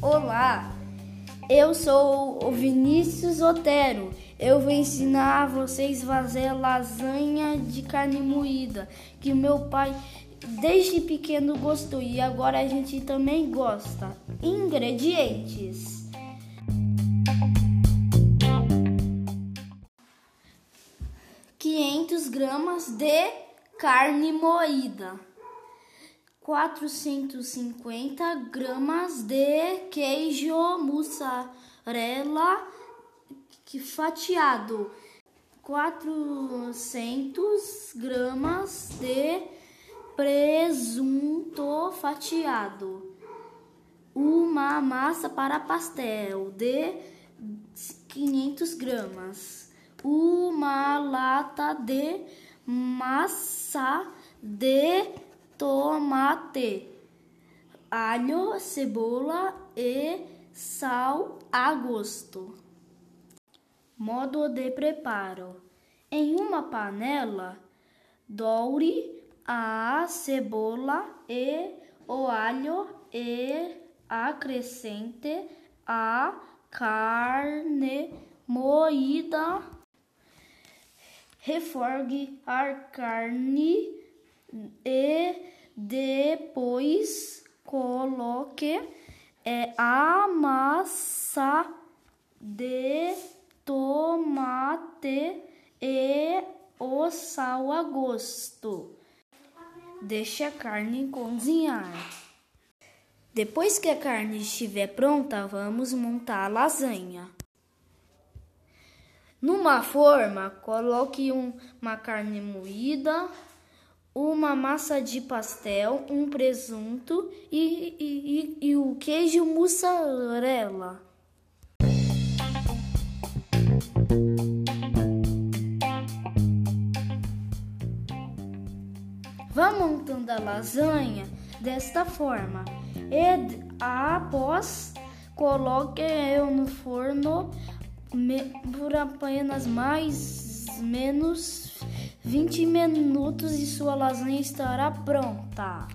Olá, eu sou o Vinícius Otero. Eu vou ensinar vocês a fazer lasanha de carne moída, que meu pai desde pequeno gostou e agora a gente também gosta. Ingredientes: quinhentos gramas de carne moída. 450 gramas de queijo mussarela fatiado, 400 gramas de presunto fatiado, uma massa para pastel de 500 gramas, uma lata de massa de tomate, alho, cebola e sal a gosto. Modo de preparo: em uma panela, doure a cebola e o alho e acrescente a carne moída. Refogue a carne e depois coloque é, a massa de tomate e o sal a gosto. Deixe a carne cozinhar. Depois que a carne estiver pronta, vamos montar a lasanha. Numa forma, coloque um, uma carne moída, uma massa de pastel, um presunto e, e, e, e o queijo mussarela. Vá montando a lasanha desta forma e após coloque eu no forno por apenas mais menos 20 minutos e sua lasanha estará pronta.